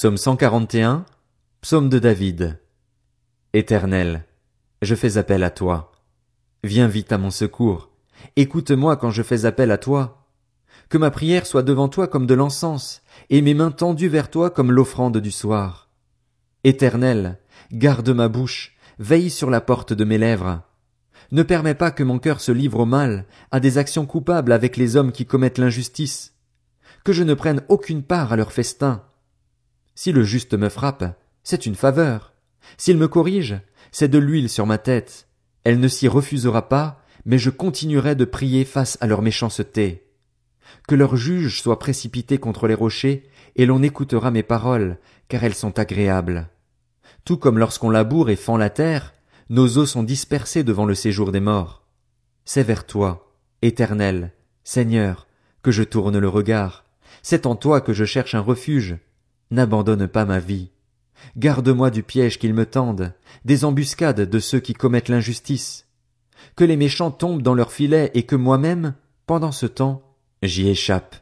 Psaume 141, Psaume de David. Éternel, je fais appel à toi. Viens vite à mon secours. Écoute-moi quand je fais appel à toi. Que ma prière soit devant toi comme de l'encens, et mes mains tendues vers toi comme l'offrande du soir. Éternel, garde ma bouche, veille sur la porte de mes lèvres. Ne permets pas que mon cœur se livre au mal, à des actions coupables avec les hommes qui commettent l'injustice. Que je ne prenne aucune part à leur festin. Si le juste me frappe, c'est une faveur. S'il me corrige, c'est de l'huile sur ma tête. Elle ne s'y refusera pas, mais je continuerai de prier face à leur méchanceté. Que leur juge soit précipité contre les rochers, et l'on écoutera mes paroles, car elles sont agréables. Tout comme lorsqu'on laboure et fend la terre, nos os sont dispersés devant le séjour des morts. C'est vers toi, Éternel, Seigneur, que je tourne le regard. C'est en toi que je cherche un refuge. N'abandonne pas ma vie. Garde-moi du piège qu'ils me tendent, des embuscades de ceux qui commettent l'injustice. Que les méchants tombent dans leurs filets et que moi-même, pendant ce temps, j'y échappe.